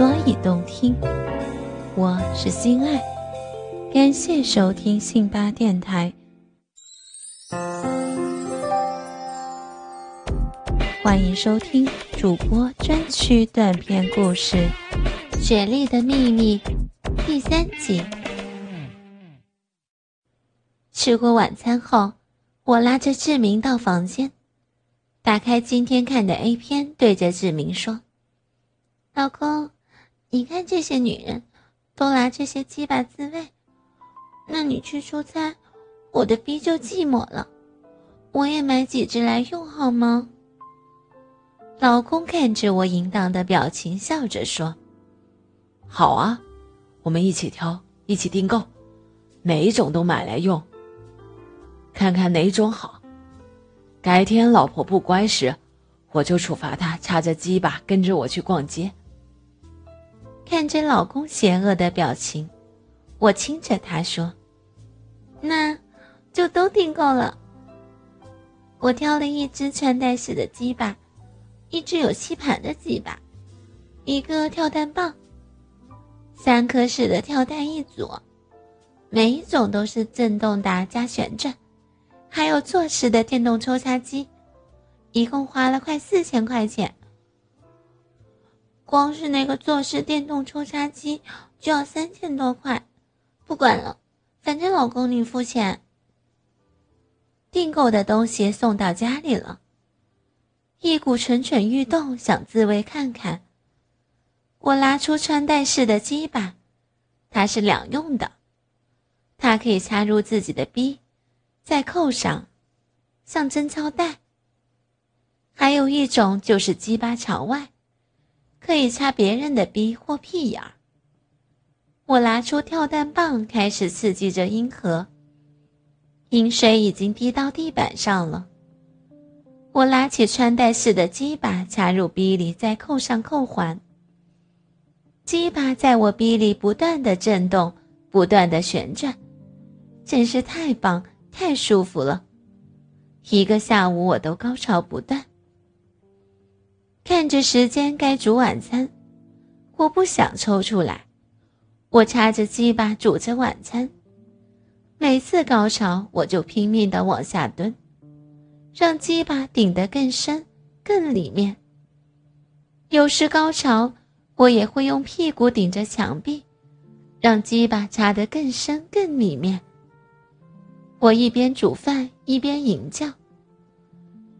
所以动听。我是心爱，感谢收听信巴电台。欢迎收听主播专区短篇故事《雪莉的秘密》第三集。吃过晚餐后，我拉着志明到房间，打开今天看的 A 片，对着志明说：“老公，你看这些女人。”都拿这些鸡巴自慰，那你去出差，我的逼就寂寞了。我也买几只来用好吗？老公看着我淫荡的表情，笑着说：“好啊，我们一起挑，一起订购，每一种都买来用，看看哪种好。改天老婆不乖时，我就处罚她插着鸡巴跟着我去逛街。”看着老公邪恶的表情，我亲着他说：“那，就都订购了。我挑了一只穿戴式的鸡巴，一只有吸盘的鸡巴，一个跳蛋棒，三颗式的跳蛋一组，每一种都是震动达加旋转，还有坐式的电动抽插机，一共花了快四千块钱。”光是那个坐式电动抽插机就要三千多块，不管了，反正老公你付钱。订购的东西送到家里了，一股蠢蠢欲动，想自慰看看。我拿出穿戴式的鸡巴，它是两用的，它可以插入自己的逼，再扣上，像贞操带。还有一种就是鸡巴朝外。可以插别人的逼或屁眼儿。我拿出跳蛋棒，开始刺激着阴核。阴水已经滴到地板上了。我拉起穿戴式的鸡巴，插入逼里，再扣上扣环。鸡巴在我逼里不断的震动，不断的旋转，真是太棒、太舒服了。一个下午，我都高潮不断。看着时间该煮晚餐，我不想抽出来。我插着鸡巴煮着晚餐。每次高潮，我就拼命的往下蹲，让鸡巴顶得更深、更里面。有时高潮，我也会用屁股顶着墙壁，让鸡巴插得更深、更里面。我一边煮饭一边吟叫。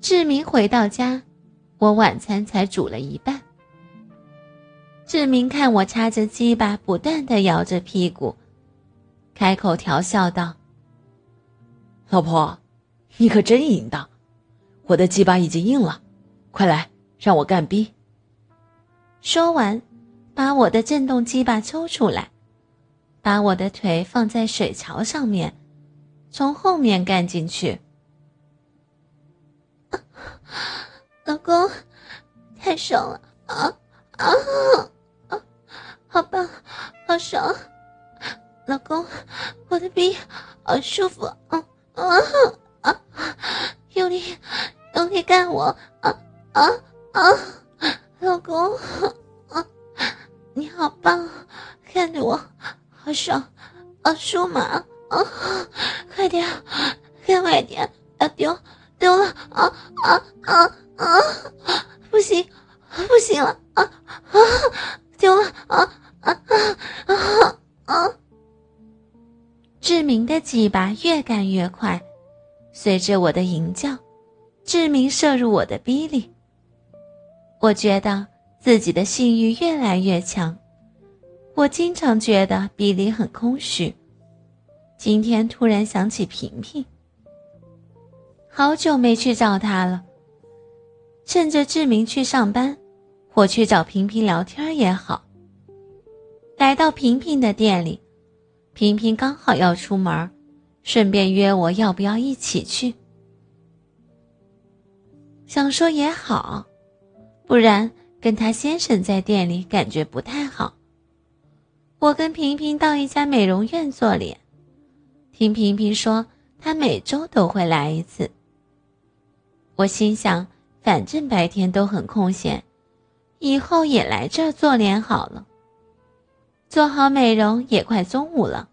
志明回到家。我晚餐才煮了一半。志明看我插着鸡巴，不断的摇着屁股，开口调笑道：“老婆，你可真淫荡！我的鸡巴已经硬了，快来让我干逼。”说完，把我的震动鸡巴抽出来，把我的腿放在水槽上面，从后面干进去。老公，太爽了啊啊啊！好棒，好爽！老公，我的逼好舒服，啊啊啊！用力，用力干我，啊啊啊！老公，啊，你好棒，看着我，好爽，好舒麻，啊！快点，干快点，要丢丢了，啊啊！啊，啊不行，不行了啊啊！丢了啊啊啊啊啊！志明的鸡巴越干越快，随着我的吟叫，志明射入我的逼里。我觉得自己的性欲越来越强，我经常觉得逼里很空虚。今天突然想起平平，好久没去找他了。趁着志明去上班，我去找平平聊天也好。来到平平的店里，平平刚好要出门，顺便约我要不要一起去。想说也好，不然跟他先生在店里感觉不太好。我跟平平到一家美容院做脸，听平平说她每周都会来一次。我心想。反正白天都很空闲，以后也来这儿做脸好了。做好美容也快中午了，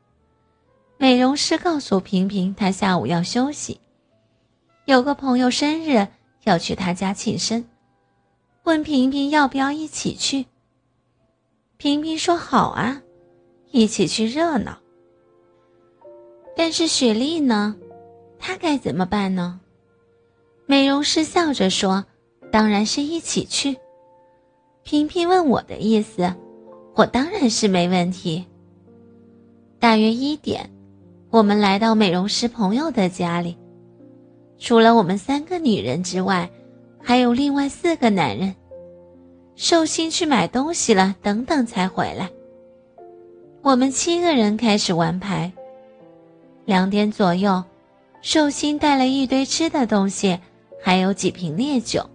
美容师告诉平平，她下午要休息，有个朋友生日要去他家庆生，问平平要不要一起去。平平说好啊，一起去热闹。但是雪莉呢？她该怎么办呢？美容师笑着说：“当然是一起去。”平平问我的意思，我当然是没问题。大约一点，我们来到美容师朋友的家里，除了我们三个女人之外，还有另外四个男人。寿星去买东西了，等等才回来。我们七个人开始玩牌。两点左右，寿星带了一堆吃的东西，还有几瓶烈酒。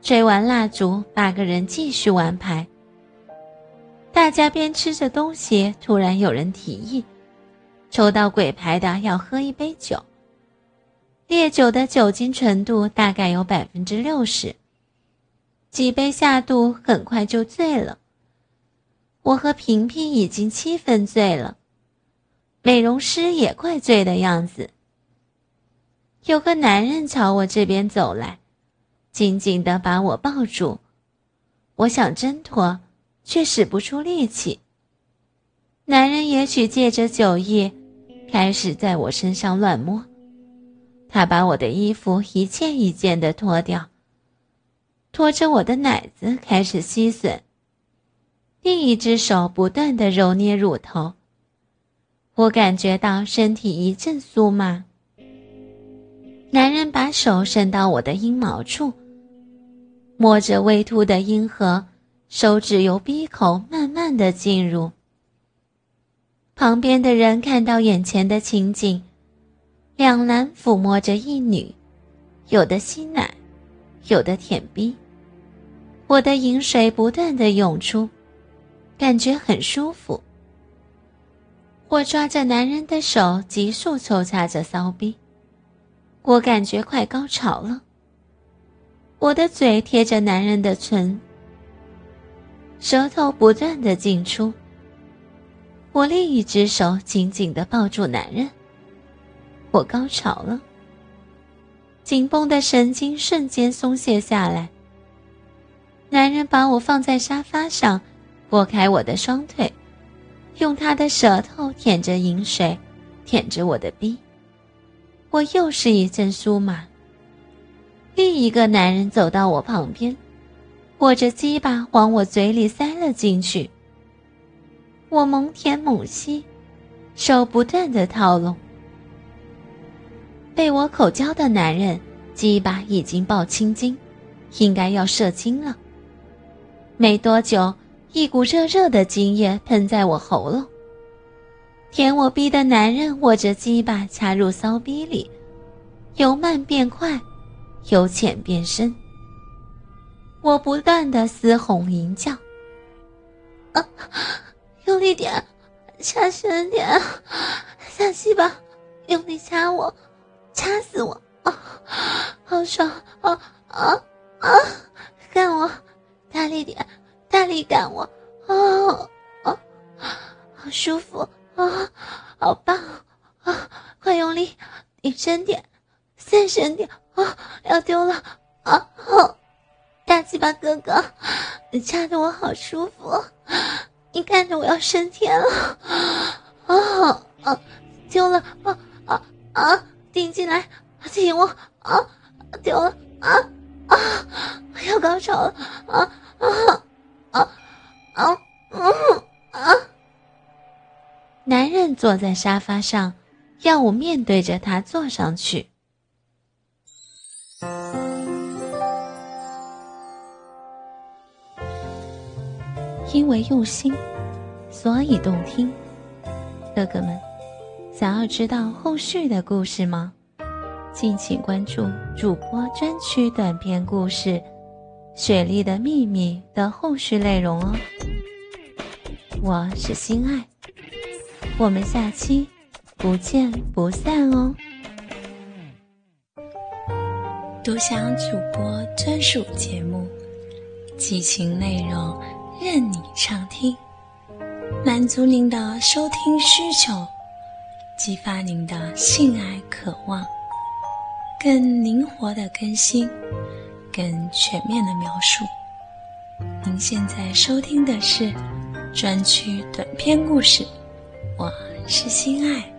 吹完蜡烛，八个人继续玩牌。大家边吃着东西，突然有人提议，抽到鬼牌的要喝一杯酒。烈酒的酒精纯度大概有百分之六十，几杯下肚，很快就醉了。我和平平已经七分醉了。美容师也快醉的样子。有个男人朝我这边走来，紧紧的把我抱住。我想挣脱，却使不出力气。男人也许借着酒意，开始在我身上乱摸。他把我的衣服一件一件的脱掉，拖着我的奶子开始吸吮，另一只手不断的揉捏乳头。我感觉到身体一阵酥麻。男人把手伸到我的阴毛处，摸着微凸的阴核，手指由鼻口慢慢的进入。旁边的人看到眼前的情景，两男抚摸着一女，有的吸奶，有的舔逼。我的饮水不断的涌出，感觉很舒服。我抓着男人的手，急速抽插着骚逼，我感觉快高潮了。我的嘴贴着男人的唇，舌头不断的进出。我另一只手紧紧的抱住男人，我高潮了。紧绷的神经瞬间松懈下来。男人把我放在沙发上，拨开我的双腿。用他的舌头舔着饮水，舔着我的逼，我又是一阵酥麻。另一个男人走到我旁边，握着鸡巴往我嘴里塞了进去。我猛舔猛吸，手不断的套拢。被我口交的男人鸡巴已经爆青筋，应该要射精了。没多久。一股热热的精液喷在我喉咙，舔我逼的男人握着鸡巴插入骚逼里，由慢变快，由浅变深。我不断的嘶吼吟叫：“啊，用力点，插深点，下鸡巴，用力掐我，掐死我！啊，好爽！啊啊啊，干我，大力点！”大力干我，啊啊，好舒服啊，好棒啊！快用力，你深点，再深点啊！要丢了啊！大鸡巴哥哥，你掐的我好舒服，你看着我要升天了坐在沙发上，要我面对着他坐上去。因为用心，所以动听。哥哥们，想要知道后续的故事吗？敬请关注主播专区短篇故事。《雪莉的秘密》的后续内容哦，我是心爱，我们下期不见不散哦。独享主播专属节目，激情内容任你畅听。满足您的收听需求，激发您的性爱渴望，更灵活的更新，更全面的描述。您现在收听的是专区短篇故事，我是心爱。